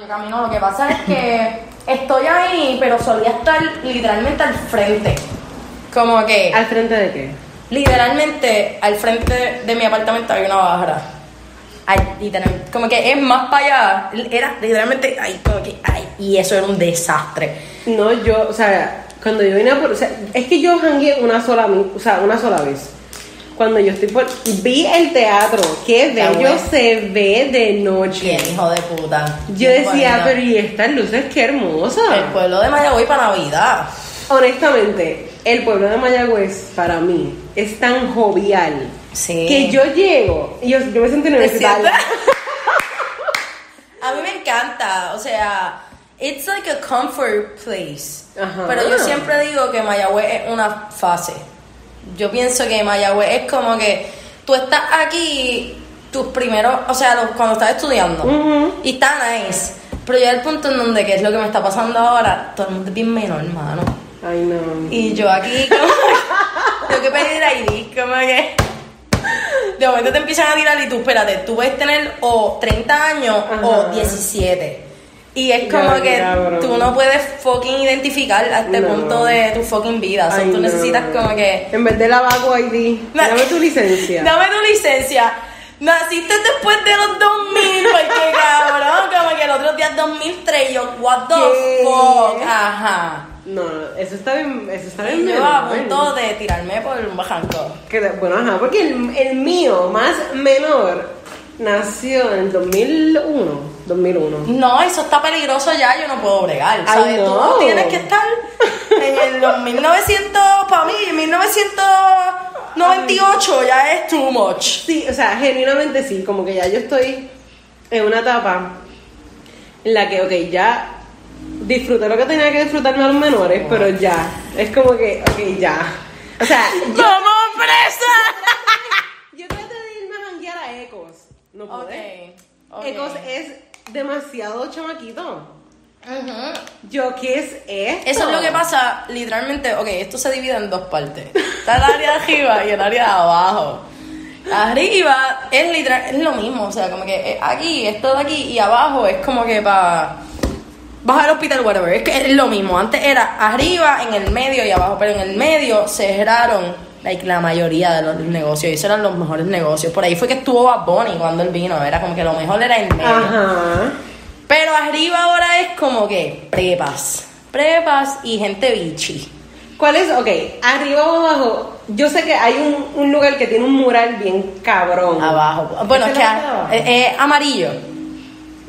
yo camino, lo que pasa es que estoy ahí, pero solía estar literalmente al frente. Como que, ¿Al frente de qué? literalmente al frente de mi apartamento hay una bajara. Ay, literalmente, como que es más para allá. Era literalmente ahí, como que, ay, y eso era un desastre. No, yo, o sea, cuando yo vine a por, o sea, es que yo jangué una sola, o sea, una sola vez. Cuando yo estoy por, vi el teatro, qué bello bueno. se ve de noche. Bien, hijo de puta. Yo Bien decía, pero y estas luces, qué hermosas. El pueblo de Mayagüey para Navidad. Honestamente, el pueblo de Mayagüez para mí es tan jovial Sí. que yo llego y yo, yo me siento ¿Te universitaria. A mí me encanta, o sea, it's like a comfort place. Ajá. Pero yo siempre digo que Mayagüez es una fase. Yo pienso que Mayagüez es como que tú estás aquí, tus primeros, o sea, los- cuando estás estudiando, Ujú. y está nice. Pero ya el punto en donde, que es lo que me está pasando ahora, todo el mundo es bien menor, hermano. Ay, no. Y yo aquí como tengo que pedir ID, como que de momento te empiezan a tirar y tú, espérate, tú puedes tener o 30 años o Ajá. 17. Y es como Ya, que cabrón. tú no puedes fucking identificar a este No. punto de tu fucking vida. O sea, Ay, tú no. necesitas como que... En vez de la Vago ID, dame tu licencia. Dame tu licencia. Naciste después de los 2000, porque cabrón, como que el otro día es 2003 y yo, what the ¿Qué? fuck, ajá. No, eso está bien, eso está bien. yo a punto de tirarme por un bajanco. Que bueno, ajá, porque el, el mío, más menor, nació en el 2001. 2001. No, eso está peligroso ya, yo no puedo bregar, Ay, ¿sabes? no. Tú tienes que estar en el los 1900, para mí, 1998 ya es too much. Sí, o sea, genuinamente sí, como que ya yo estoy en una etapa en la que, ok, ya disfruté lo que tenía que disfrutar a los menores, pero ya, es como que, ok, ya. O sea, yo, ¡Vamos presa! yo traté de irme a janguear a Ecos, no pude. Ecos es demasiado chamaquito. Yo, ¿qué es esto? Eso es lo que pasa, literalmente, ok, esto se divide en dos partes. Está el área de arriba y el área de abajo. Arriba es literal, es lo mismo, o sea, como que eh, aquí, esto de aquí y abajo es como que para vas al hospital, whatever, es que es lo mismo. Antes era arriba, en el medio y abajo, pero en el medio cerraron like, la mayoría de los negocios y esos eran los mejores negocios. Por ahí fue que estuvo Bad Bunny cuando él vino, era como que lo mejor era en medio. Ajá. Pero arriba ahora es como que prepas. Prepas y gente bichi. ¿Cuál es? Ok, arriba o abajo. Yo sé que hay un, un lugar que tiene un mural bien cabrón. Abajo. Bueno, es ¿Ese que es el es es amarillo.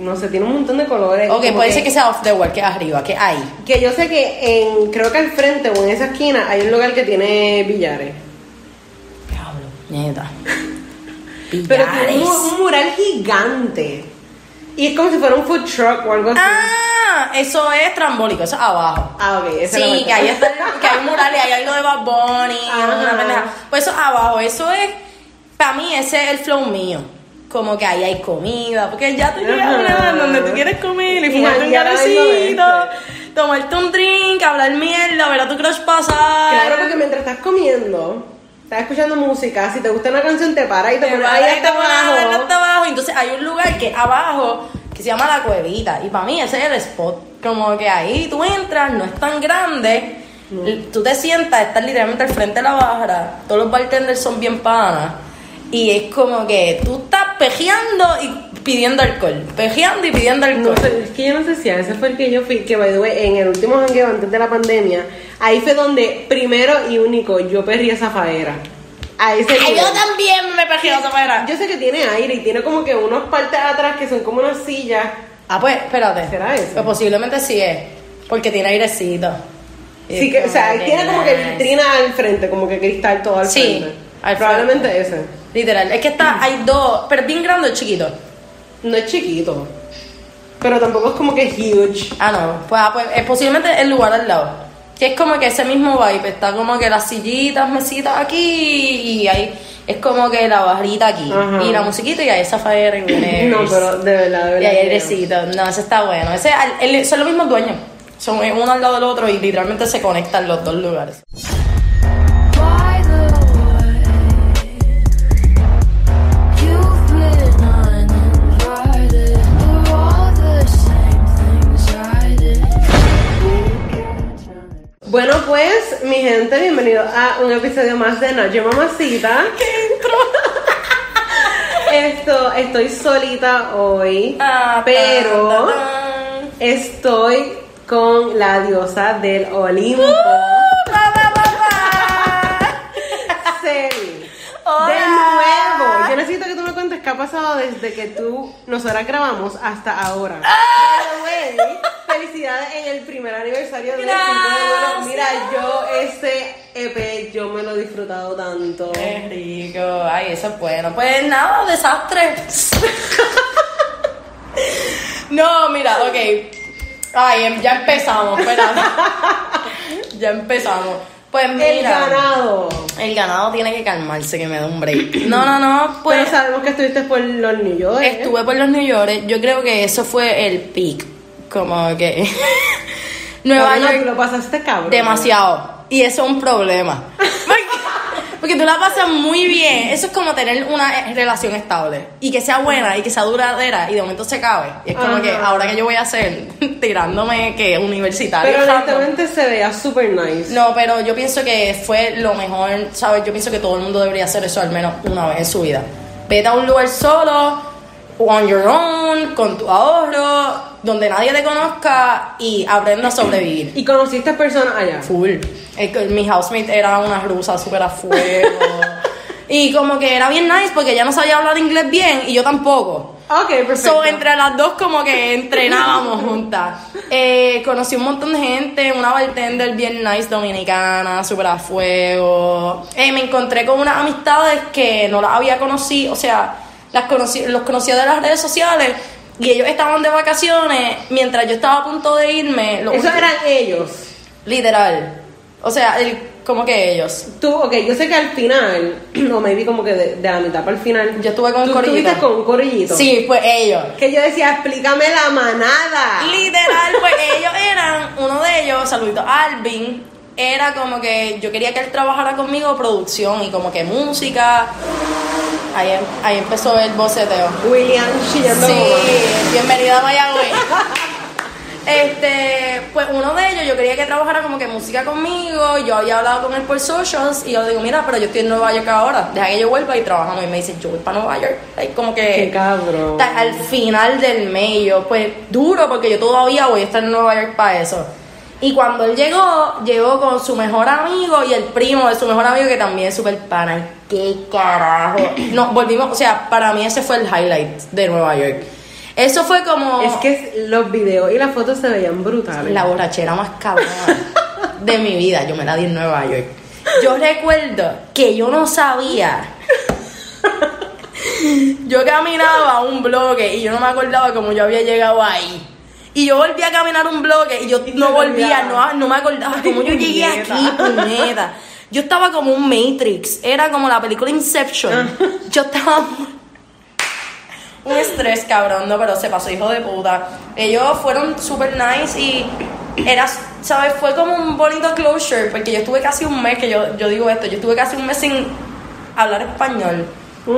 No sé, tiene un montón de colores. Ok, puede ser que sea off the wall, que es arriba, que hay. Que yo sé que en, creo que al frente o en esa esquina hay un lugar que tiene billares. Diablo, nieta. Pero tiene un, un mural gigante. Y es como si fuera un food truck o algo así. Ah, eso es trambólico, eso es abajo. Ah, ok, esa es Sí, parte. que ahí está, que hay un mural y hay algo de Bad Bunny, una pendeja. Pues eso es abajo, eso es, para mí ese es el flow mío. Como que ahí hay comida, porque ya tú llegas a una edad donde tú quieres comer y fumarte un garecito, tomarte un drink, hablar mierda, ver a tu crush pasar. Claro, porque mientras estás comiendo, estás escuchando música, si te gusta una canción te para y te te pones paras ahí hasta abajo. hasta abajo. Entonces hay un lugar que abajo que se llama La Cuevita. Y para mí ese es el spot. Como que ahí tú entras, no es tan grande. Tú te sientas, estás literalmente al frente de la barra. Todos los bartenders son bien panas. Y es como que tú estás pejeando y pidiendo alcohol. Pejeando y pidiendo alcohol. No sé, es que yo no sé si a ese fue el que yo fui, que by the way, en el último jangueo antes de la pandemia, ahí fue donde primero y único yo perrí esa faera. A ese Ay, yo también me pejeo esa manera. Yo sé que tiene aire y tiene como que unas partes atrás que son como unas sillas. Ah, pues, espérate. ¿Será eso? Pues posiblemente sí es. Porque tiene airecito. Sí, que, o sea, tiene como que vitrina al frente, como que cristal todo al Sí, frente. al Probablemente ese. Literal, es que está, hay dos, pero es bien grande o chiquito. No es chiquito, pero tampoco es como que huge. Ah, no, pues, ah, pues es posiblemente el lugar al lado. Que es como que ese mismo vibe, está como que las sillitas, mesitas aquí y hay, es como que la barrita aquí. Ajá. Y la musiquita y hay esa fire No, pero de verdad, de verdad. Y hay que no. airecito. No, ese está bueno. Ese, al- el- son los mismos dueños. Son uno al lado del otro y literalmente se conectan los dos lugares. Mi gente, bienvenido a un episodio más de Noche Mamacita. ¡Qué intro! Esto, estoy solita hoy, Ah, pero estoy con la diosa del Olimpo. Celi. Hola. De nuevo, yo necesito que ha pasado desde que tú nosotras grabamos hasta ahora. Ah. By the way, felicidades en el primer aniversario de 5 de vuelo. Mira, yo ese EP yo me lo he disfrutado tanto. Qué rico. Ay, eso es bueno. Pues nada, desastre. no, mira, ok. Ay, ya empezamos, espérate. ya empezamos. Pues mira. El ganado. El ganado tiene que calmarse, que me da un break. No, no, no, pues. Pero sabemos que estuviste por los New York. Estuve por los New York. Yo creo que eso fue el peak. Como que. Nueva York. lo pasaste cabrón. Demasiado. Y eso es un problema. Porque, tú la pasas muy bien. Eso es como tener una eh, relación estable. Y que sea buena y que sea duradera. Y de momento se acabe. Y es como Ajá. que ahora que yo voy a hacer tirándome que universitario. Pero honestamente se veía super nice. No, pero yo pienso que fue lo mejor, ¿sabes? Yo pienso que todo el mundo debería hacer eso al menos una vez en su vida. Vete a un lugar solo, on your own, con tu ahorro, donde nadie te conozca y aprenda a sobrevivir. Y conociste personas allá. Full. Que mi housemate era una rusa súper a fuego. y como que era bien nice porque ella no sabía hablar inglés bien y yo tampoco. Ok, perfecto. So, entre las dos como que entrenábamos juntas. Eh, conocí un montón de gente, una bartender bien nice dominicana, súper a fuego. Eh, me encontré con unas amistades que no las había conocido, o sea, las conocí, los conocía de las redes sociales y ellos estaban de vacaciones mientras yo estaba a punto de irme. lo Esos último- eran ellos. Literal. O sea, el, como que ellos. Tú, ok, yo sé que al final, no, maybe como que de, de la mitad para el final. Yo estuve con un tú corillito. estuviste con un corillito. Sí, pues ellos. Que yo decía, explícame la manada. Literal, pues ellos eran, uno de ellos, saludito, Alvin, era como que yo quería que él trabajara conmigo producción y como que música. Ahí, em- ahí empezó el boceteo. William chillando. Sí, bienvenida a Mayagüez. Este, pues uno de ellos, yo quería que trabajara como que música conmigo. Yo había hablado con él por socials y yo le digo, mira, pero yo estoy en Nueva York ahora. Deja que yo vuelva y trabajamos. Y me dice, yo voy para Nueva York. Ahí como que. Qué cabrón. Al final del mes, yo, pues duro, porque yo todavía voy a estar en Nueva York para eso. Y cuando él llegó, llegó con su mejor amigo y el primo de su mejor amigo, que también es súper pana. ¿Qué carajo? No, volvimos, o sea, para mí ese fue el highlight de Nueva York. Eso fue como Es que los videos y las fotos se veían brutales. la borrachera más cabrona de mi vida. Yo me la di en Nueva York. Yo recuerdo que yo no sabía. Yo caminaba un bloque y yo no me acordaba cómo yo había llegado ahí. Y yo volví a caminar un bloque y yo Y no volvía, no, no me acordaba cómo yo llegué aquí, puñeta. Yo estaba como un Matrix, era como la película Inception. Yo estaba un estrés, cabrón, no, pero se pasó, hijo de puta. Ellos fueron super nice y era, ¿sabes? Fue como un bonito closure, porque yo estuve casi un mes, que yo, yo digo esto, yo estuve casi un mes sin hablar español,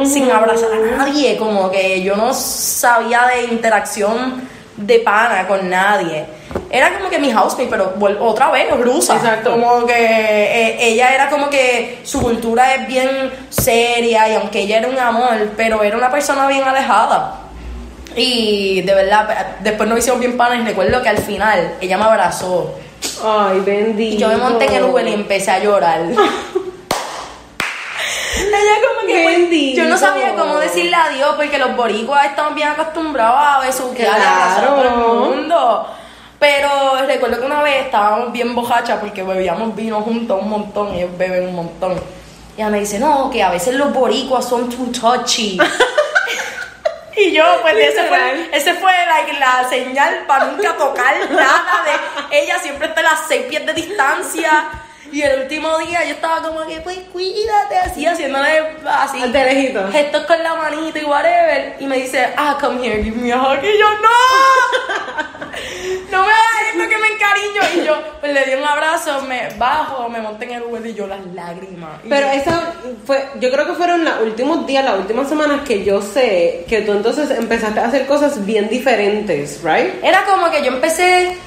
sin abrazar a nadie, como que yo no sabía de interacción de pana con nadie. Era como que mi housemate, pero otra vez, rusa. Exacto. Como que eh, ella era como que su cultura es bien seria y aunque ella era un amor, pero era una persona bien alejada. Y de verdad, después nos hicimos bien panas y recuerdo que al final ella me abrazó. Ay, bendito. Y yo me monté en el Uber y empecé a llorar. Que yo no sabía cómo decirle adiós porque los boricuas estamos bien acostumbrados a besuquear y abrazar a todo el Claro. mundo. Pero recuerdo que una vez estábamos bien bojachas porque bebíamos vino juntos un montón, ellos beben un montón. Y ella me dice, no, que a veces los boricuas son too touchy. Y yo, pues ese fue, ese fue like, la señal para nunca tocar nada de ella, siempre está a las seis pies de distancia. Y el último día yo estaba como que, pues cuídate, así, haciéndole así. De lejito. Gestos con la manita y whatever. Y me dice, ah, come here, give me a hug. Y yo, no, no me hagas esto que me encariño. Y yo, pues le di un abrazo, me bajo, me monté en el Uber y yo las lágrimas. Y Pero yo- eso fue, yo creo que fueron los últimos días, las últimas semanas que yo sé que tú entonces empezaste a hacer cosas bien diferentes, ¿right? Era como que yo empecé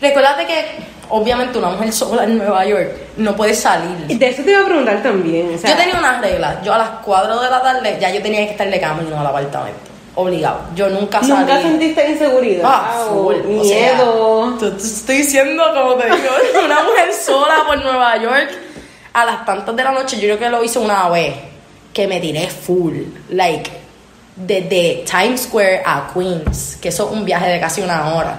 Recuérdate que, obviamente, una mujer sola en Nueva York no puede Y salir. de eso te iba a preguntar también. O sea, Yo tenía una regla. Yo a las 4 de la tarde ya yo tenía que estar de camino al apartamento. Obligado. Yo nunca salí. ¿Nunca sentiste inseguridad Ah, full, o sea, miedo? te- te estoy diciendo, como te digo, una mujer sola por Nueva York a las tantas de la noche. Yo creo que lo hice una vez que me tiré full, like, desde Times Square a Queens, que eso es un viaje de casi una hora.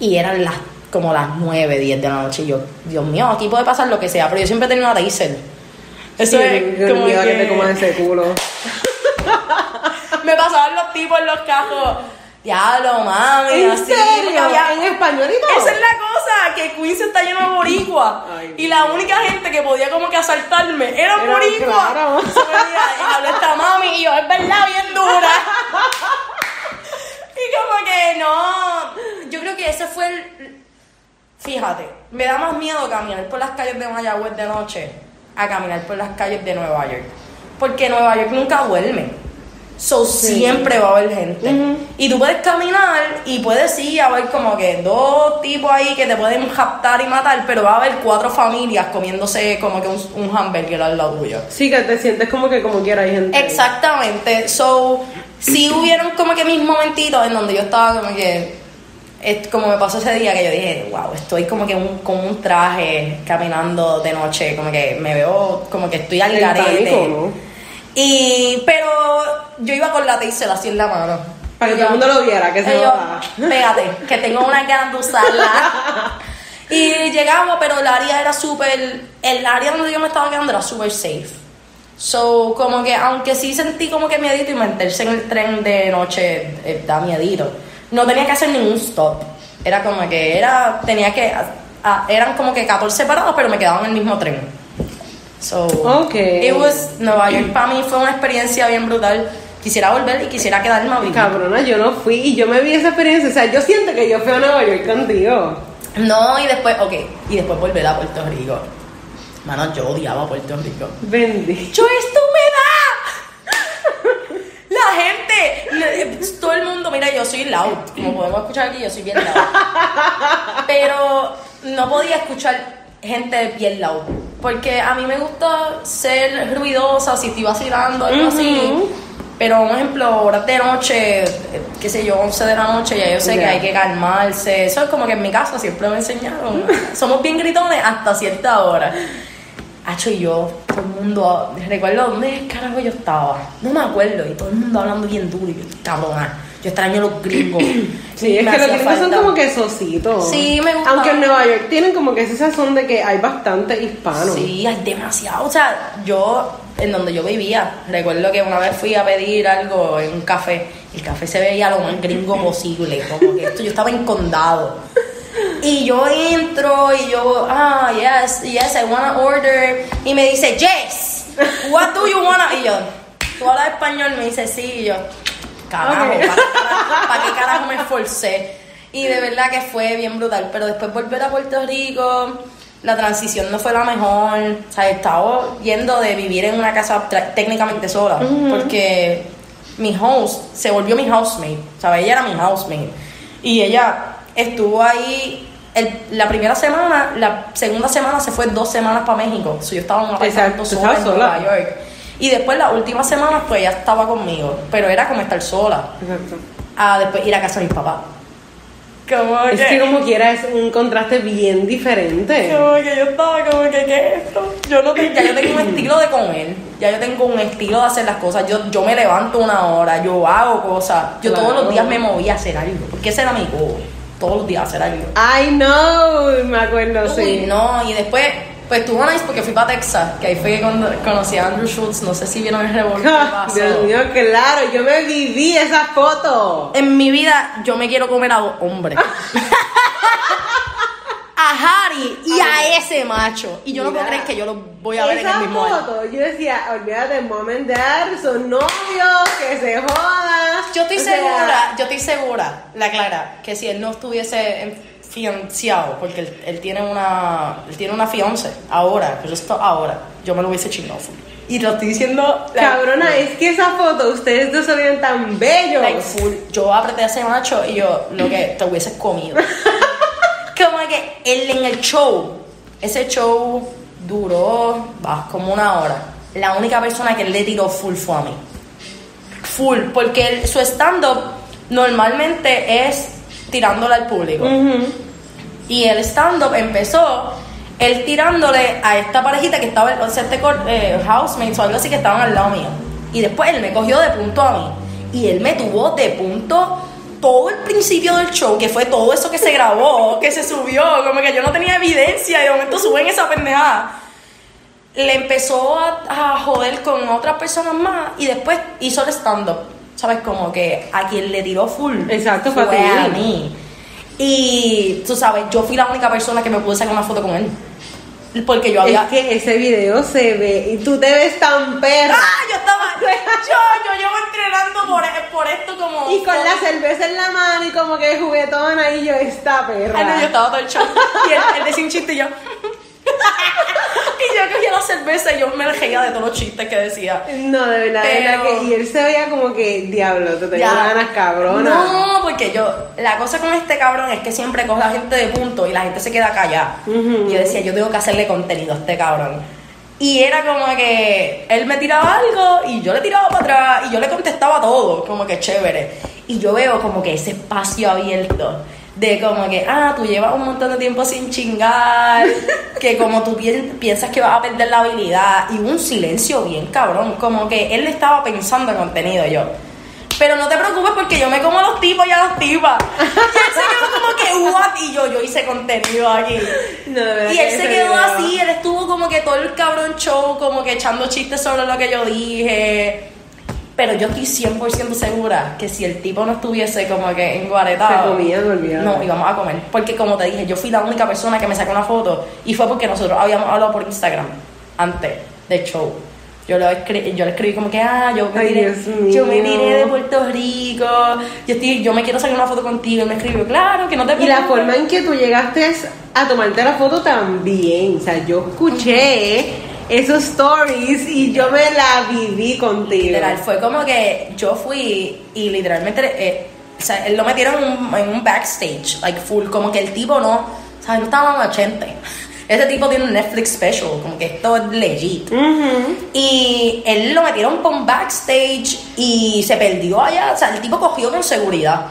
Y eran las como las 9, 10 de la noche. Y yo, Dios mío, aquí puede pasar lo que sea, pero yo siempre tenido una taser. Eso Sí, es Dios como que... que- te coman ese culo. me pasaban los tipos en los cajos. Diablo, mami, ¿En así. serio? porque había- ¿En español y todo? Esa es la cosa, que Queens está lleno de boricua. Ay, y la única gente que podía como que asaltarme era Era boricua. claro. Y habló esta mami y yo, es verdad, bien dura. y como que no. Yo creo que ese fue el. Fíjate, me da más miedo caminar por las calles de Mayagüez de noche a caminar por las calles de Nueva York. Porque Nueva York nunca duerme. So Sí. siempre va a haber gente. Y tú puedes caminar y puedes ir a ver como que dos tipos ahí que te pueden raptar y matar, pero va a haber cuatro familias comiéndose como que un, un hamburger al lado tuyo. Sí, que te sientes como que como quiera hay gente. ahí. Exactamente. So, sí hubieron como que mis momentitos en donde yo estaba como que. Es como me pasó ese día que yo dije, wow, estoy como que un, con un traje caminando de noche, como que me veo como que estoy al garete. Y, pero yo iba con la taser así en la mano. Para que todo el mundo lo viera, que se yo. Pégate, que tengo una ganas de usarla. y llegamos, pero el área era súper. El área donde yo me estaba quedando era súper safe. So, como que, aunque sí sentí como que miedito y meterse en el tren de noche eh, da miedito, no tenía que hacer ningún stop. Era como que era, tenía que, eran como que 14 parados, pero me quedaba en el mismo tren. So, Ok. it was, Nueva York para mí fue una experiencia bien brutal. Quisiera volver y quisiera quedarme a vivir. Cabrona, yo no fui y yo me vi esa experiencia. O sea, yo siento que yo fui a Nueva York contigo. No, y después, ok, y después volver a Puerto Rico. Mano, yo odiaba Puerto Rico. Bendito. ¡Yo humedad! Gente, todo el mundo, mira, yo soy loud, como podemos escuchar aquí, yo soy bien loud. Pero no podía escuchar gente bien loud. Porque a mí me gusta ser ruidosa, si estoy vacilando, algo así. Ujú. Pero, un ejemplo, horas de noche, qué sé yo, 11 de la noche, ya yo sé que Ya. hay que calmarse. Eso es como que en mi casa siempre me enseñaron. Somos bien gritones hasta cierta hora. Hacho y yo, todo el mundo, recuerdo dónde carajo yo estaba, no me acuerdo, y todo el mundo hablando bien duro, y yo, cabrona, yo extraño los gringos. Sí, es que los gringos son como que sositos. Sí, me gusta. Aunque en Nueva York tienen como que ese sazón de que hay bastante hispano. Sí, hay demasiado. O sea, yo, en donde yo vivía, recuerdo que una vez fui a pedir algo en un café. El café se veía lo más gringo posible. Como que esto, yo estaba en condado. Y yo entro y yo, ah, yes, yes, I wanna order. Y me dice, yes, what do you wanna? Y yo, ¿tú hablas español? Me dice, sí. Y yo, carajo, Ok. ¿para, qué carajo me esforcé? Y de verdad que fue bien brutal. Pero después volver a Puerto Rico, la transición no fue la mejor. O sea, estaba yendo de vivir en una casa técnicamente sola. Porque mi host se volvió mi housemate. ¿Sabes? Ella era mi housemate. Y ella estuvo ahí. el- la primera semana, la segunda semana se fue dos semanas para México. So, yo estaba en un apartamento sola en. Nueva York. Y después las últimas semanas pues ella estaba conmigo. Pero era como estar sola. Exacto. A después ir a casa de mis papás. Como Es que como quiera es un contraste bien diferente. Como que yo estaba como que, ¿qué es esto? Yo no tengo, ya yo tengo un estilo de comer, ya yo tengo un estilo de hacer las cosas. Yo, yo me levanto una hora, yo hago cosas. Yo todos los días me moví a hacer algo, porque ese era mi goal. Todos los días hacer algo. I know, me acuerdo, Uy, sí. no, y después, pues estuvo nice porque fui para Texas, que ahí fue que conocí a Andrew Schultz. No sé si vieron el revolver. Dios mío, claro, yo me viví esa foto. En mi vida yo me quiero comer a dos hombres. a Harry y a ese macho. Y yo no puedo Mira, creer que yo lo voy a ver en el mismo año. foto, yo decía, olvídate, mom and dad, son novios, que se jodan. Yo estoy O sea, segura, yo estoy segura, la Clara, que si él no estuviese fianciado, porque él, él tiene una él tiene una fiance ahora, pero esto ahora, yo me lo hubiese chingado. Y lo estoy diciendo like, Cabrona, es que esa foto, ustedes dos se veían tan bellos. like full. Yo apreté a ese macho y yo lo que te hubieses comido. Como que él en el show, ese show duró va, como una hora. La única persona que él le tiró full fue a mí. Full, porque él- su stand-up normalmente es tirándole al público. Y el stand-up empezó él tirándole a esta parejita que estaba, o sea, este eh, housemates o algo así que estaban al lado mío. Y después él me cogió de punto a mí. Y él me tuvo de punto todo el principio del show, que fue todo eso que se grabó, que se subió, como que yo no tenía evidencia y de momento suben esa pendejada. Le empezó a, a joder con otras personas más y después hizo el stand-up. ¿Sabes? Como que a quien le tiró full. Exacto, fue a mí. Y tú sabes, yo fui la única persona que me pude sacar una foto con él. Porque yo había. Es que ese video se ve y tú te ves tan perra. ¡Ah! Yo estaba. Yo, yo llevo entrenando por, por esto como. Y con la cerveza en la mano y como que juguetona y yo, esta perra. Ay, no, yo estaba todo el show. Y él, él decía un chiste y yo. Y yo cogía la cerveza y yo me reía de todos los chistes que decía. No, de verdad, de verdad Pero- que. Y él se veía como que, diablo, te tengo Ya. ganas cabrona. No, porque yo, la cosa con este cabrón es que siempre coge a gente de punto y la gente se queda callada. Ujú. Y yo decía, yo tengo que hacerle contenido a este cabrón. Y era como que él me tiraba algo y yo le tiraba para atrás y yo le contestaba todo, como que chévere. Y yo veo como que ese espacio abierto de como que, ah, tú llevas un montón de tiempo sin chingar, que como tú pi- piensas que vas a perder la habilidad y un silencio bien cabrón, como que él estaba pensando en contenido yo. Pero no te preocupes porque yo me como a los tipos y a las tipas. Y él se quedó como que, what? Y yo, yo hice contenido aquí. No, Y él se quedó así, él estuvo como que todo el cabrón show, como que echando chistes sobre lo que yo dije. Pero yo estoy 100% segura que si el tipo no estuviese como que enguaretado. Se comía, olvidaba. No, íbamos a comer. Porque como te dije, yo fui la única persona que me sacó una foto. Y fue porque nosotros habíamos hablado por Instagram antes del show. Yo, lo escri- yo le escribí como que, ah, yo me, Ay, Dios yo me tiré de Puerto Rico. Yo, estoy, yo me quiero sacar una foto contigo. Y me escribió, claro, que no te Y la preocupes". forma en que tú llegaste a tomarte la foto también. O sea, yo escuché esos stories y yo me la viví contigo. Literal, fue como que yo fui y literalmente, eh, o sea, él lo metieron en un, en un backstage, like full, como que el tipo no, o sea, no estaba en los 80. Ese tipo tiene un Netflix special, como que esto es legit. Ujú. Y él lo metieron por un backstage y se perdió allá, o sea, el tipo cogió con seguridad.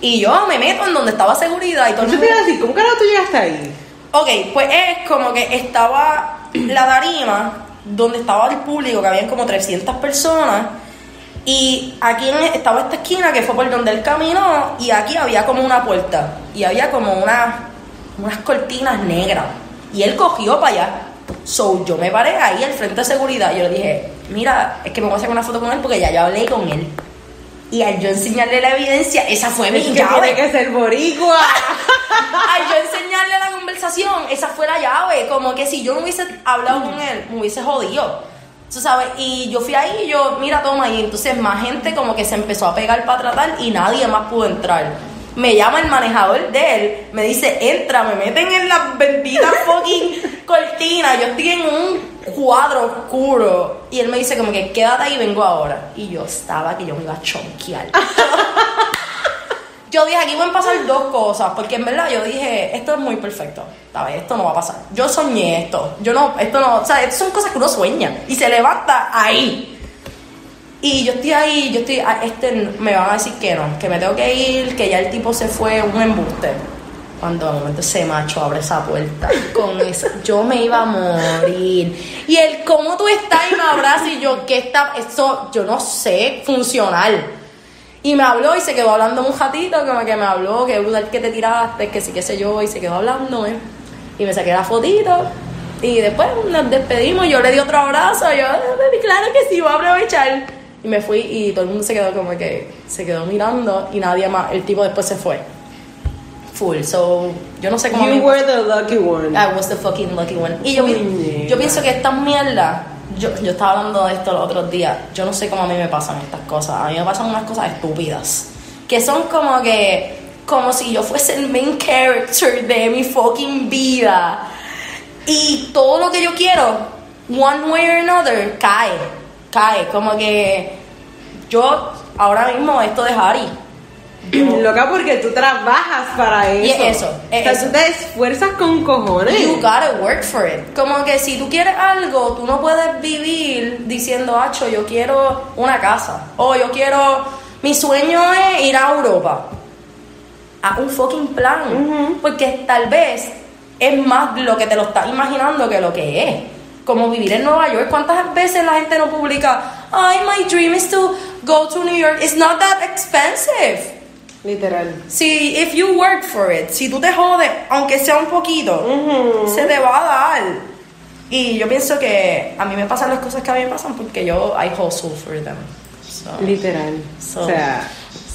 Y yo me meto en donde estaba seguridad y todo Yo te iba a decir, ¿cómo carajo tú llegaste ahí? Ok, pues es como que estaba la tarima donde estaba el público, que habían como 300 personas, y aquí estaba esta esquina que fue por donde él caminó, y aquí había como una puerta, y había como una, unas cortinas negras, y él cogió para allá. So, yo me paré ahí al frente de seguridad, yo le dije, mira, es que me voy a hacer una foto con él porque ya yo hablé con él. Y al yo enseñarle la evidencia, esa fue mi Es que llave. tiene que ser boricua. Ay, yo enseñarle la conversación, esa fue la llave. Como que si yo no hubiese hablado con él, me hubiese jodido. Tú sabes, y yo fui ahí y yo, mira, toma, y entonces más gente como que se empezó a pegar para tratar y nadie más pudo entrar. Me llama el manejador de él, me dice, entra, me meten en las benditas fucking cortinas, yo estoy en un cuadro oscuro. Y él me dice como que quédate ahí, vengo ahora. Y yo estaba que yo me iba a chonquear. Yo dije, aquí van a pasar dos cosas, porque en verdad yo dije, esto es muy perfecto, ¿sabes? Esto no va a pasar. Yo soñé esto, yo no, esto no, o sea, estas son cosas que uno sueña y se levanta ahí. Y yo estoy ahí, yo estoy, ah, este, me van a decir que no, que me tengo que ir, que ya el tipo se fue, un embuste. Cuando de momento ese macho abre esa puerta con eso, yo me iba a morir. Y él, ¿cómo tú estás? Y me abraza y yo, ¿qué está? Eso, yo no sé, funcional. Y me habló y se quedó hablando un ratito, como que me habló, que brutal que te tiraste, que sí, qué sé yo, y se quedó hablando, ¿eh? Y me saqué la fotito. Y después nos despedimos, yo le di otro abrazo, yo, "Ah, baby, claro que sí, voy a aprovechar. Y me fui y todo el mundo se quedó como que, se quedó mirando y nadie más, el tipo después se fue. Full, so, yo no sé cómo... You were the lucky one. I was the fucking lucky one. Y yo pienso que estas mierdas, yo, yo estaba hablando de esto los otros días, yo no sé cómo a mí me pasan estas cosas, a mí me pasan unas cosas estúpidas, que son como que, como si yo fuese el main character de mi fucking vida. Y todo lo que yo quiero, one way or another, cae, cae, como que yo ahora mismo esto de Harry, Loca, porque tú trabajas para eso. Y es eso, es o sea, eso. tú te esfuerzas con cojones. You gotta work for it. Como que si tú quieres algo, tú no puedes vivir diciendo, Acho, yo quiero una casa. O yo quiero. Mi sueño es ir a Europa. A un fucking plan. Porque tal vez es más lo que te lo estás imaginando que lo que es. Como vivir en Nueva York. ¿Cuántas veces la gente no publica, ay, my dream is to go to New York? It's not that expensive. Literal. Si, if you work for it, si tú te jodes, aunque sea un poquito, se te va a dar. Y yo pienso que a mí me pasan las cosas que a mí me pasan porque yo, I hustle for them. So, Literal. So- o sea,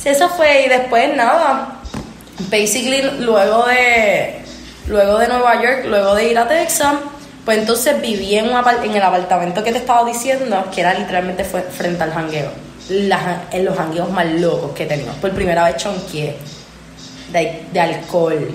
sí, eso fue, y después nada. Basically, luego de, luego de Nueva York, luego de ir a Texas, pues entonces viví en, un en el apartamento que te estaba diciendo, que era literalmente fue frente al jangueo. Las- en los jangueos más locos que teníamos. Por primera vez chonqué de, de alcohol.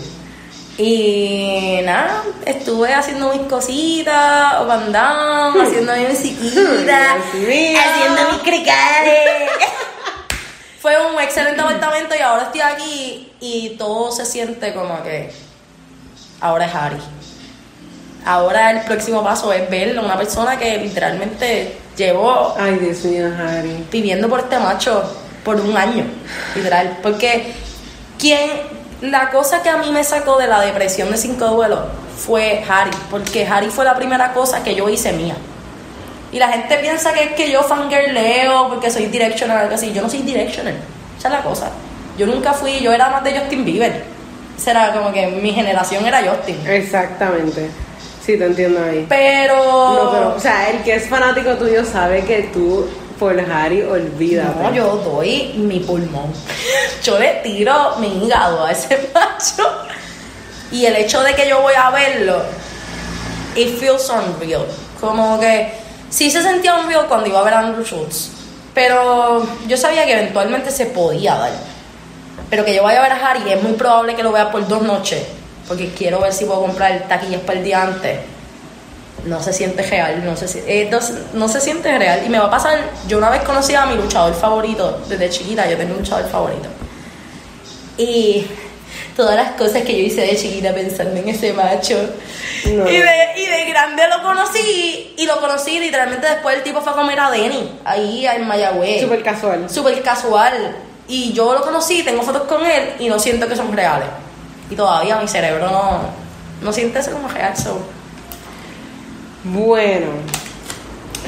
Y nada, estuve haciendo mis cositas, bandam, haciendo mi musiquita, mío. haciendo mis cricales. Fue un excelente apartamento y ahora estoy aquí y todo se siente como que ahora es Harry. Ahora el próximo paso es verlo, una persona que literalmente llevó ay, Dios mío, Harry. viviendo por este macho por un año, literal. Porque quien, la cosa que a mí me sacó de la depresión de cinco duelos fue Harry, porque Harry fue la primera cosa que yo hice mía. Y la gente piensa que es que yo fangirleo porque soy directioner o algo así. Yo no soy directioner, esa es la cosa. Yo nunca fui, yo era más de Justin Bieber. Esa era como que mi generación era Justin. Exactamente. Sí, te entiendo ahí. Pero. No, pero, o sea, el que es fanático tuyo sabe que tú, por Harry, olvídate. No, yo doy mi pulmón. Yo le tiro mi hígado a ese macho. Y el hecho de que yo voy a verlo, it feels unreal. Como que sí se sentía unreal cuando iba a ver a Andrew Schultz. Pero yo sabía que eventualmente se podía dar. Pero que yo vaya a ver a Harry, es muy probable que lo vea por dos noches. Porque quiero ver si puedo comprar taquillas para el día antes no se siente real, no se, eh, no, no se siente real. Y me va a pasar, yo una vez conocí a mi luchador favorito, desde chiquita yo tenía un luchador favorito. Y todas las cosas que yo hice de chiquita pensando en ese macho. No. Y, de, y de grande lo conocí, y lo conocí literalmente después el tipo fue a comer a Denny, ahí en Mayagüez. Súper casual. Súper casual. Y yo lo conocí, tengo fotos con él y no siento que son reales. Y todavía mi cerebro no, no siente eso como real. So. Bueno.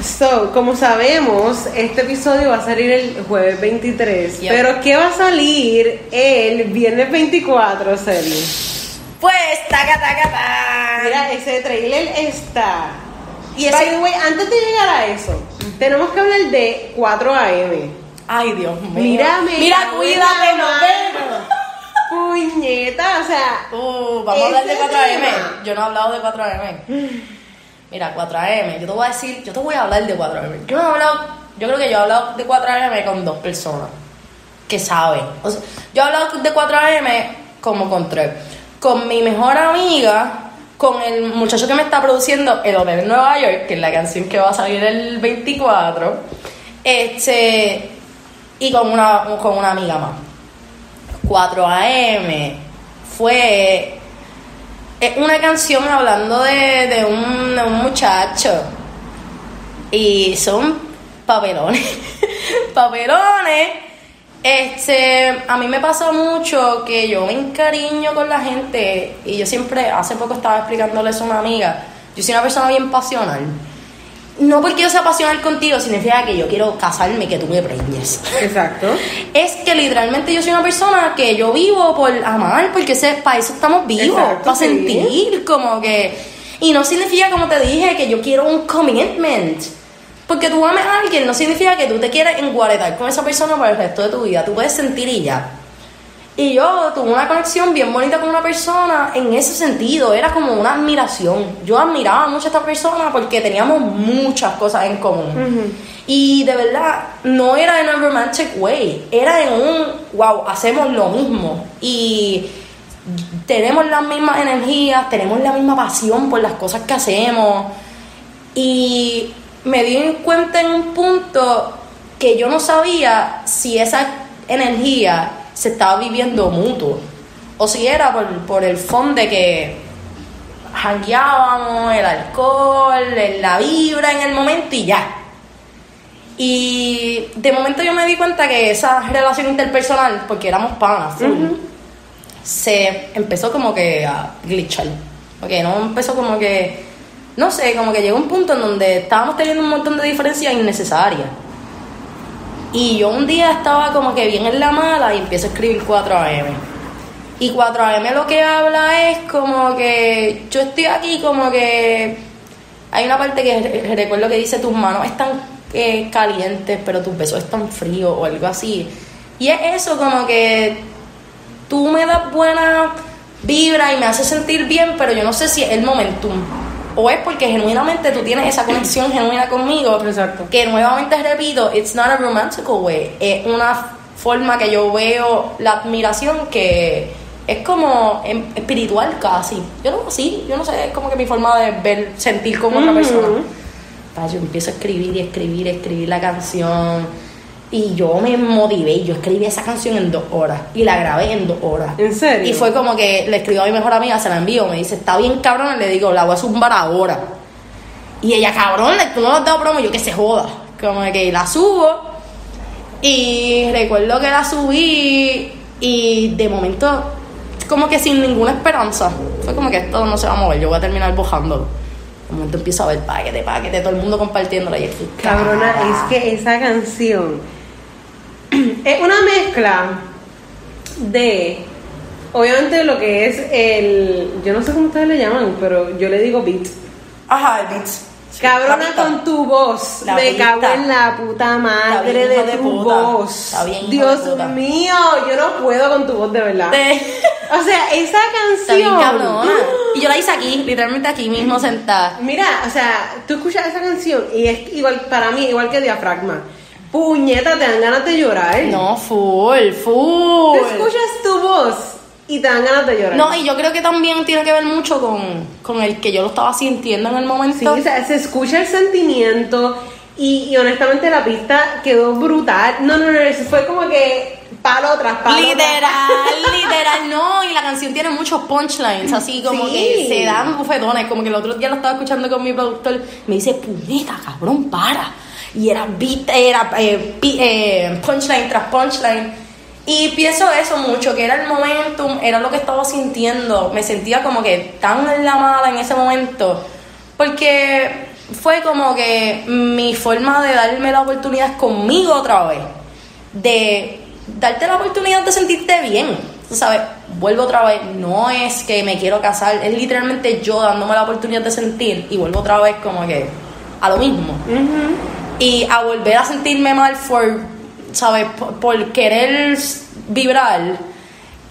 So, como sabemos, este episodio va a salir el jueves 23. Yep. Pero ¿qué va a salir el viernes 24, Selly? Pues, taca, taca, taca. Mira, ese trailer está. Y ese- By the way, antes de llegar a eso, tenemos que hablar de 4 AM. Ay, Dios mío. Mírame. Mira, cuídate, nos vemos. Puñeta, o sea. Uh, vamos a hablar de Ese 4AM. tema. Yo no he hablado de 4AM. Mira, 4AM. Yo te voy a decir, yo te voy a hablar de 4AM. Yo no he hablado, yo creo que yo he hablado de 4AM con dos personas que saben. O sea, yo he hablado de 4AM como con tres. Con mi mejor amiga, con el muchacho que me está produciendo El Hotel en Nueva York, que es la canción que va a salir el 24. Este. Y con una, con una amiga más. 4 AM fue es una canción hablando de, de un, un muchacho. Y son papelones papelones. Este a mí me pasa mucho que yo me encariño con la gente y yo siempre hace poco estaba explicándole a una amiga yo soy una persona bien pasional no porque yo sea pasional contigo significa que yo quiero casarme y que tú me preñes Exacto. es que literalmente yo soy una persona que yo vivo por amar, porque sé, para eso estamos vivos, Exacto, para sí. sentir como que... Y no significa, como te dije, que yo quiero un commitment. Porque tú ames a alguien no significa que tú te quieres enguaretar con esa persona por el resto de tu vida. Tú puedes sentir y ya. Y yo tuve una conexión bien bonita con una persona en ese sentido, era como una admiración. Yo admiraba mucho a esta persona porque teníamos muchas cosas en común. Y de verdad, no era en un romantic way, era en un, wow, hacemos lo mismo. Y tenemos las mismas energías, tenemos la misma pasión por las cosas que hacemos. Y me di cuenta en un punto que yo no sabía si esa energía se estaba viviendo mutuo. O si era por, por el fondo de que jangueábamos, el alcohol, la vibra en el momento y ya. Y de momento yo me di cuenta que esa relación interpersonal, porque éramos panas, full, se empezó como que a glitchar. Porque no empezó como que, no sé, como que llegó un punto en donde estábamos teniendo un montón de diferencias innecesarias. Y yo un día estaba como que bien en la mala y empiezo a escribir 4am. Y 4am lo que habla es como que yo estoy aquí como que hay una parte que re- recuerdo que dice tus manos están eh, calientes pero tus besos están fríos o algo así. Y es eso como que tú me das buena vibra y me haces sentir bien, pero yo no sé si es el momentum. O es porque genuinamente tú tienes esa conexión genuina conmigo. Exacto. Que nuevamente repito, it's not a romantical way. Es una forma que yo veo la admiración que es como em- espiritual casi. Yo no así, yo no sé, es como que mi forma de ver, sentir como otra Ujú. persona. Pa, yo empiezo a escribir y escribir, escribir la canción. Y yo me motivé, yo escribí esa canción en dos horas y la grabé en dos horas. ¿En serio? Y fue como que le escribo a mi mejor amiga, se la envío, me dice, está bien cabrón, le digo, la voy a zumbar ahora. Y ella, cabrón, tú no lo has dado promo, yo que se joda. Como que la subo. Y recuerdo que la subí y de momento, como que sin ninguna esperanza. Fue como que esto no se va a mover, yo voy a terminar bojándolo. De momento empiezo a ver paquete, paquete, todo el mundo compartiéndola y estoy, Cabrona, es que esa canción es una mezcla de, obviamente lo que es el, yo no sé cómo ustedes le llaman, pero yo le digo beat. Ajá, el beats. Cabrona con tu voz, La me cago en la puta madre de de tu puta. voz. Dios puta. mío, yo no puedo con tu voz de verdad. O sea, esa Está bien canción. Y yo la hice aquí, literalmente aquí mismo sentada. Mira, o sea, tú escuchas esa canción y es igual para mí, igual que diafragma. Puñeta, te dan ganas de llorar. No, full, full. Tú escuchas tu voz y te dan ganas de llorar. No, y yo creo que también tiene que ver mucho con, con el que yo lo estaba sintiendo en el Sí, momento. sea, se escucha el sentimiento y, y honestamente la pista quedó brutal. No, no, no, eso fue como que palo tras palo. Literal, literal, no, y la canción tiene muchos punchlines, así como Sí. que se dan bufetones, como que el otro día lo estaba escuchando con mi productor, me dice, puñeta, cabrón, para. Y era beat, era eh, eh, punchline tras punchline. Y pienso eso mucho, que era el momentum, era lo que estaba sintiendo, me sentía como que tan en la mala en ese momento, porque fue como que mi forma de darme la oportunidad conmigo otra vez de darte la oportunidad de sentirte bien. Tú sabes, vuelvo otra vez, no es que me quiero casar, es literalmente yo dándome la oportunidad de sentir y vuelvo otra vez como que a lo mismo. Ujú. Y a volver a sentirme mal por, ¿sabes? Por, por querer vibrar.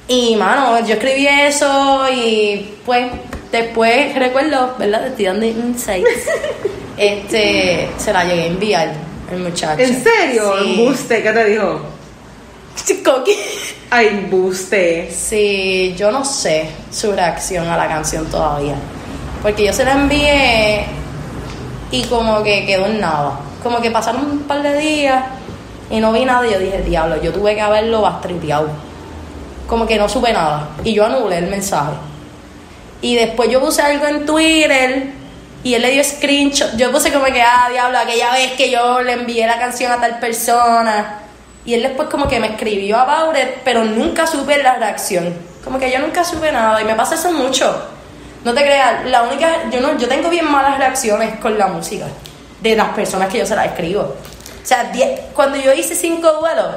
Y, mano, yo escribí eso y pues después recuerdo, ¿verdad? Te estoy dando insights. este, se la llegué a enviar el muchacho. ¿En serio? Sí. Embuste, ¿qué te dijo? Coqui. Ay, embuste. Sí, yo no sé su reacción a la canción todavía. Porque yo se la envié y como que quedó en nada. Como que pasaron un par de días y no vi nada y yo dije, diablo, yo tuve que haberlo bastripeado. Como que no supe nada. Y yo anulé el mensaje. Y después yo puse algo en Twitter y él le dio screenshot. Yo puse como que, ah, diablo, aquella vez que yo le envié la canción a tal persona. Y él después como que me escribió about it, pero nunca supe la reacción. Como que yo nunca supe nada y me pasa eso mucho. No te creas, la única, yo no, yo tengo bien malas reacciones con la música de las personas que yo se la escribo. O sea, die- cuando yo hice cinco duelos,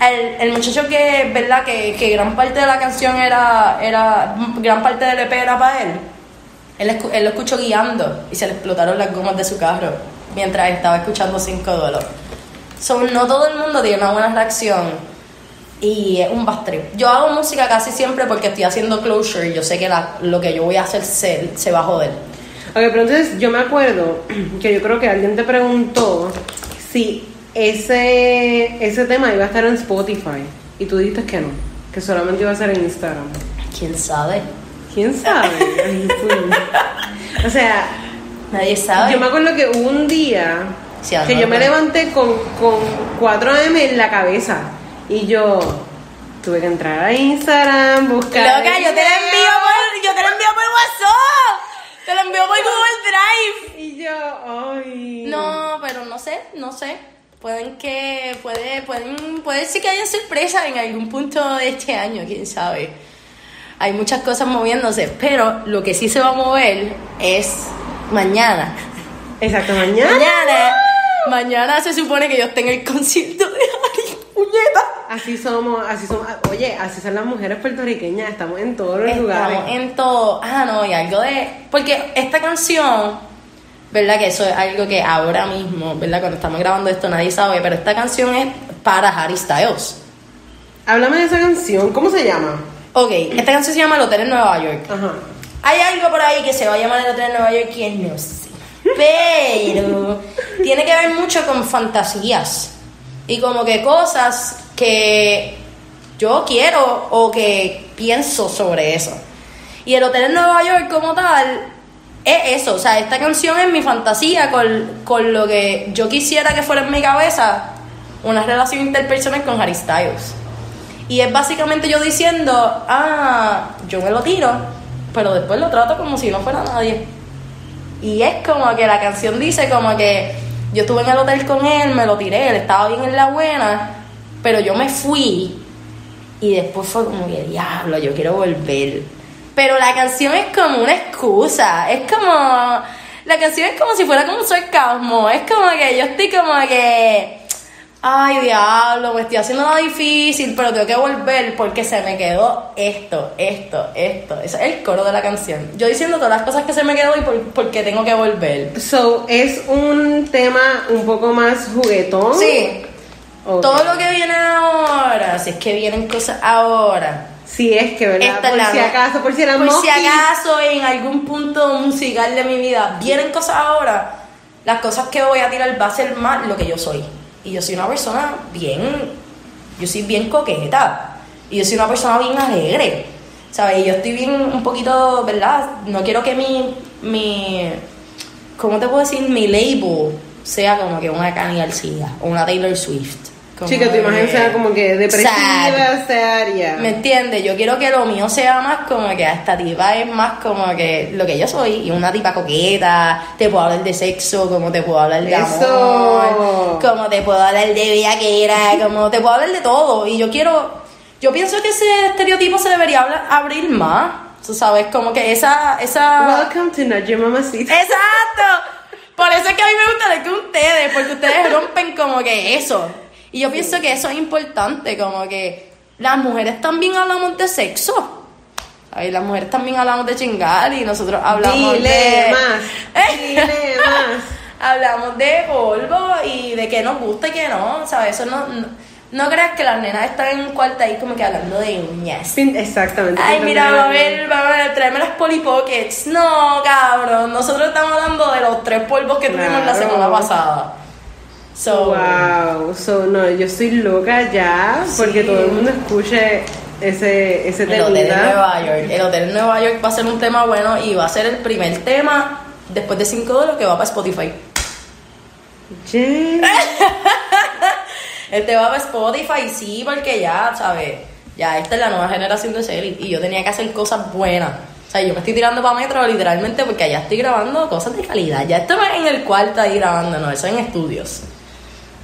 el, el muchacho que, ¿verdad? Que, que gran parte de la canción era, era, gran parte del EP era para él. Él, él lo escuchó guiando y se le explotaron las gomas de su carro mientras estaba escuchando cinco duelos. So, no todo el mundo tiene una buena reacción y es un bad trip. Yo hago música casi siempre porque estoy haciendo closure y yo sé que lo que yo voy a hacer se, se va a joder. Ok, pero entonces yo me acuerdo que yo creo que alguien te preguntó si ese, ese tema iba a estar en Spotify y tú dijiste que no, que solamente iba a estar en Instagram. ¿Quién sabe? ¿Quién sabe? O sea, Nadie sabe. yo me acuerdo que hubo un día Sí, que no, yo me levanté con, con 4 AM en la cabeza y yo, tuve que entrar a Instagram, buscar. Loca, yo te la video. envío por, yo te la envío por WhatsApp. Te la envío por Google Drive. Y yo, ay. No, pero no sé, no sé. Pueden que, puede, pueden, puede ser que haya sorpresa en algún punto de este año, quién sabe. Hay muchas cosas moviéndose, pero lo que sí se va a mover es mañana. Exacto, mañana. Mañana, mañana se supone que yo esté en el concierto de Ari, puñeta. Así somos, así somos. ah, Oye, así son las mujeres puertorriqueñas, estamos en todos los Estamos lugares. en todo. Ah, no, y algo de. Porque esta canción, ¿verdad? Que eso es algo que ahora mismo, ¿verdad? Cuando estamos grabando esto nadie sabe, pero esta canción es para Harry Styles. Háblame de esa canción, ¿cómo se llama? Ok, esta canción se llama El Hotel en Nueva York. Ajá. Hay algo por ahí que se va a llamar El Hotel en Nueva York que no sé. Pero tiene que ver mucho con fantasías. Y como que cosas que yo quiero o que pienso sobre eso. Y el hotel en Nueva York como tal es eso. O sea, esta canción es mi fantasía con, con lo que yo quisiera que fuera en mi cabeza una relación interpersonal con Harry Styles. Y es básicamente yo diciendo, ah, yo me lo tiro, pero después lo trato como si no fuera nadie. Y es como que la canción dice como que yo estuve en el hotel con él, me lo tiré, él estaba bien en la buena, pero yo me fui y después fue como que diablo, yo quiero volver. Pero la canción es como una excusa, es como la canción es como si fuera como un sarcasmo, es como que yo estoy como que ay diablo, me estoy haciendo nada difícil, pero tengo que volver porque se me quedó esto, esto, esto. Ese es el coro de la canción. Yo diciendo todas las cosas que se me quedó y por, porque tengo que volver. So, es un tema un poco más juguetón. Sí, Ok. todo lo que viene ahora, si es que vienen cosas ahora. Sí, es que, ¿verdad? Esta es por la- si acaso, por si Por si acaso en algún punto musical de mi vida vienen cosas ahora, las cosas que voy a tirar va a ser más lo que yo soy. Y yo soy una persona bien, yo soy bien coqueta. Y yo soy una persona bien alegre. ¿Sabes? Y yo estoy bien un poquito, ¿verdad? No quiero que mi, mi, ¿cómo te puedo decir? Mi label sea como que una Kanye García o una Taylor Swift. Como que tu imagen que- sea como que depresiva, Sad. seria. ¿Me entiendes? Yo quiero que lo mío sea más como que esta tipa es más como que lo que yo soy. Y una tipa coqueta, te puedo hablar de sexo, como te puedo hablar de Eso. amor, como te puedo hablar de viaquera, como te puedo hablar de todo. Y yo quiero, yo pienso que ese estereotipo se debería hablar- abrir más. Tú sabes, como que esa, esa... Welcome to Not Your Mamacita. Exacto. Por eso es que a mí me gusta de que ustedes, porque ustedes rompen como que eso. Y yo pienso que eso es importante, como que las mujeres también hablamos de sexo. Ay, las mujeres también hablamos de chingar y nosotros hablamos Dile de... más. Dile más. hablamos de polvo y de qué nos gusta y qué no, ¿sabes? Eso no, no, no creas que las nenas están en un cuarto ahí como que hablando de uñas. Exactamente. Ay, mira, va a ver va a ver, tráeme las Polly Pockets. No, cabrón. Nosotros estamos hablando de los tres polvos que tuvimos la semana pasada. So, Wow, so no, yo estoy loca ya porque Sí. todo el mundo escuche ese, ese el hotel en. Nueva York. El hotel en Nueva York va a ser un tema bueno y va a ser el primer tema después de 5 de lo que va para Spotify. Yeah. Este va para Spotify, sí, porque ya, ¿sabes? Ya esta es la nueva generación de series y yo tenía que hacer cosas buenas. O sea, yo me estoy tirando para metro literalmente porque allá estoy grabando cosas de calidad. Ya esto no es en el cuarto ahí grabando, no, eso es en estudios.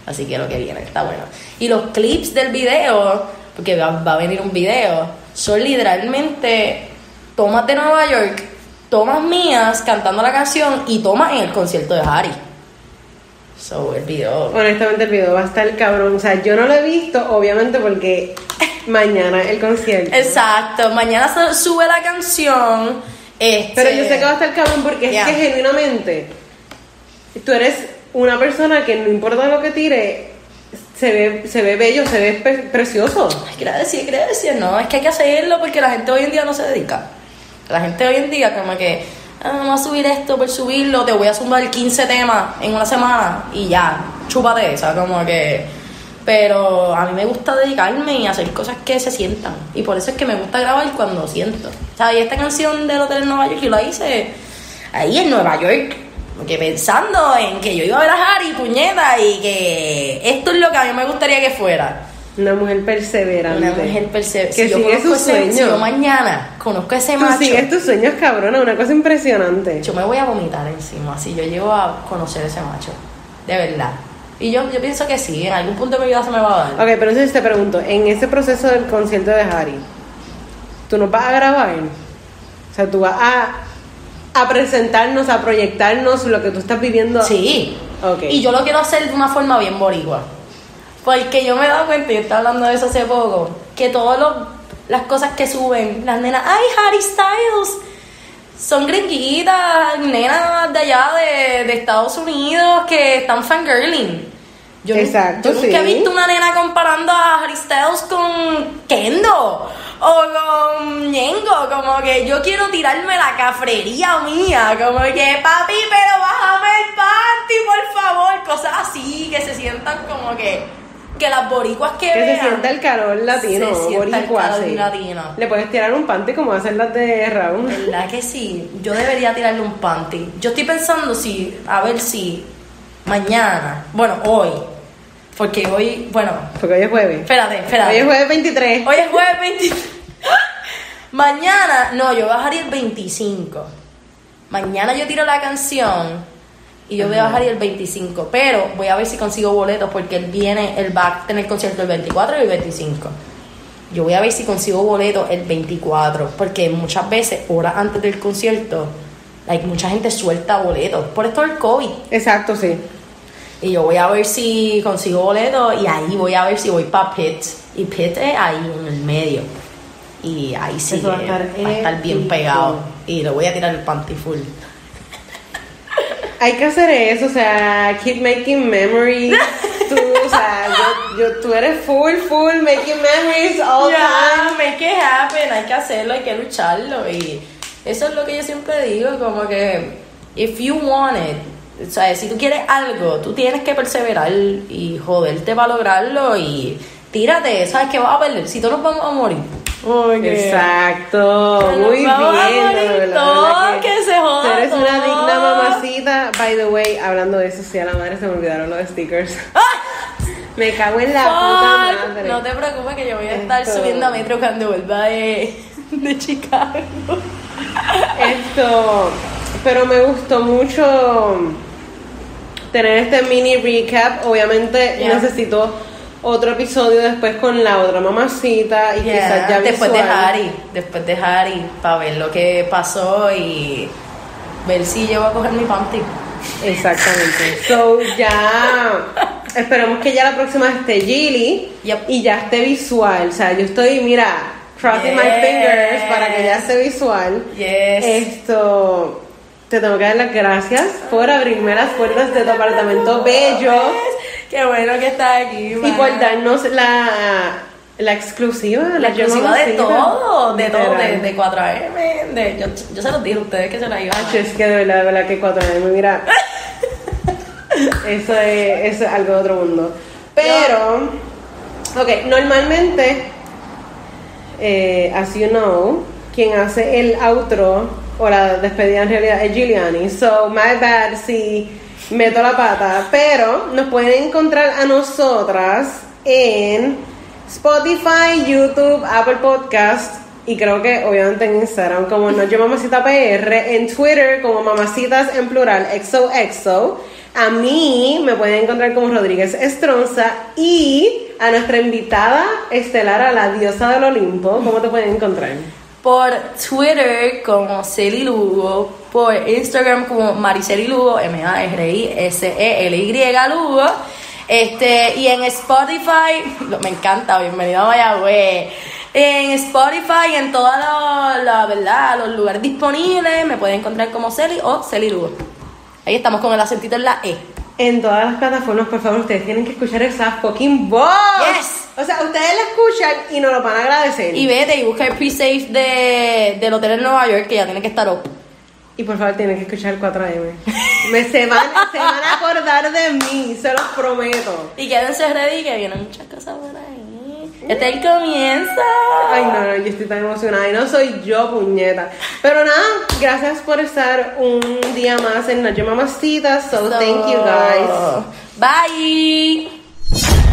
Así que lo que viene está bueno. Y los clips del video, porque va, va a venir un video, son literalmente tomas de Nueva York, tomas mías cantando la canción y tomas en el concierto de Harry. So, el video. Honestamente el video va a estar cabrón. O sea, yo no lo he visto, obviamente, porque mañana el concierto. Exacto, mañana sube la canción. Este, Pero yo sé que va a estar cabrón porque es que genuinamente tú eres una persona que no importa lo que tire, se ve, se ve bello, se ve pe- precioso. Ay. ¿Qué decir? No, es que hay que hacerlo porque la gente hoy en día no se dedica. La gente hoy en día como que, ah, vamos a subir esto por subirlo, te voy a sumar 15 temas en una semana y ya, chúpate esa, como que... Pero a mí me gusta dedicarme y hacer cosas que se sientan. Y por eso es que me gusta grabar cuando siento. Sea, y esta canción del Hotel en Nueva York yo la hice ahí en Nueva York. Porque pensando en que yo iba a ver a Harry, puñeta, y que esto es lo que a mí me gustaría que fuera. Una mujer perseverante. Una mujer perseverante. Que si yo sigue conozco sus ese- sueños. Si yo mañana conozco a ese Tú macho, sigues tus sueños, cabrona, una cosa impresionante. yo me voy a vomitar encima si yo llego a conocer a ese macho. De verdad. Y yo, yo pienso que sí, en algún punto de mi vida se me va a dar. Ok, pero entonces te pregunto, en ese proceso del concierto de Harry, ¿tú nos vas a grabar? O sea, tú vas a, a presentarnos, a proyectarnos lo que tú estás viviendo. Sí. Ok. Y yo lo quiero hacer de una forma bien boricua. Porque yo me he dado cuenta, y estaba hablando de eso hace poco, que todas las cosas que suben las nenas, ¡ay, Harry Styles! Son gringuitas, nenas de allá de, de Estados Unidos que están fangirling. Yo, Exacto, yo nunca he visto una nena comparando a Harry Styles con Kendo o con Ñengo. Como que yo quiero tirarme la cafrería mía. Como que, papi, pero bájame el panty, por favor. Cosas así, que se sientan como que. Que las boricuas que, Que se vean. sienta el calor latino, Se sienta el calor sí. latino. Le puedes tirar un panty como hacen las de Raúl. ¿Verdad que sí? Yo debería tirarle un panty. Yo estoy pensando si, a ver si mañana, bueno, hoy, porque hoy, bueno, Porque hoy es jueves. espérate, espérate. Hoy es jueves 23. Hoy es jueves 20. Mañana, no, yo bajaría el 25. Mañana yo tiro la canción y yo voy a bajar el 25. Pero voy a ver si consigo boletos porque él viene, él va a tener concierto el 24 y el 25. Yo voy a ver si consigo boletos el 24. Porque muchas veces, horas antes del concierto, like, mucha gente suelta boletos. Por esto del COVID. Exacto, sí. Y yo voy a ver si consigo boletos y ahí voy a ver si voy para Pitt. Y Pitt es ahí en el medio. Y ahí sí va a estar va a estar bien pegado. Y le voy a tirar el panty full. Hay que hacer eso, o sea, keep making memories. Tú, o sea, yo, yo- tú eres full, full making memories all Ya, time. make it happen, hay que hacerlo, hay que lucharlo. Y eso es lo que yo siempre digo, como que, if you want it, o sea, si tú quieres algo, tú tienes que perseverar y joderte para lograrlo y tírate, ¿sabes qué vas a perder? Si todos nos vamos a morir. Exacto, Nos muy vamos a bien. morir verdad que se joda Tú eres una digna mamacita. By the way, hablando de eso, sí, a la madre se me olvidaron los stickers. Me cago en la puta madre. No te preocupes que yo voy a estar Esto- subiendo a metro cuando vuelva de, de Chicago. Esto, pero me gustó mucho tener este mini recap. Obviamente Yeah. necesito otro episodio después con la otra mamacita y Yeah, quizás ya después de visual. Harry, después de Harry, para ver lo que pasó y ver si llevo a coger mi panty. Exactamente. So ya esperamos que ya la próxima esté Gilly Yep. y ya esté visual. O sea, yo estoy, mira, crossing my Yes. fingers para que ya esté visual. Yes. Esto te tengo que dar las gracias por abrirme las puertas de tu apartamento bello Qué bueno que estás aquí, y man. por darnos la, la exclusiva. la exclusiva de todo, de todo, de, de 4AM, de, yo, yo se los dije a ustedes que se la iban es que de verdad, de verdad que cuatro años, mira. eso, es, eso es algo de otro mundo. Pero, ok, normalmente, eh, as you know, quien hace el outro o la despedida en realidad es Giuliani. So, my bad si meto la pata. Pero nos pueden encontrar a nosotras en Spotify, YouTube, Apple Podcast y creo que obviamente en Instagram como nos Mamacita PR, en Twitter como Mamacitas en plural, XOXO. A mí me pueden encontrar como Rodríguez Estronza y a nuestra invitada estelar, a la diosa del Olimpo, ¿cómo te pueden encontrar? Por Twitter como Celi Lugo, por Instagram como Mariceli Lugo, M-A-R-I-S-E-L-Y Lugo. Este, y en Spotify, me encanta, bienvenido a Mayagüez. En Spotify, en todos los, lugares disponibles, me pueden encontrar como Celi o Celi. Ahí estamos con el acentito en la E. En todas las plataformas, por favor, ustedes tienen que escuchar esa fucking voz. Yes. O sea, ustedes la escuchan y nos lo van a agradecer. Y vete y busca el pre-save de, del hotel en Nueva York, que ya tiene que estar up. Y por favor tienen que escuchar el 4AM. Me, se, van, se van a acordar de mí, se los prometo. Y quédense ready que vienen muchas cosas ahí. Este es el comienzo. Ay, no, no, yo estoy tan emocionada y no soy yo, puñeta. Pero nada, gracias por estar un día más en Noche Mamacitas. So, thank you guys. Bye.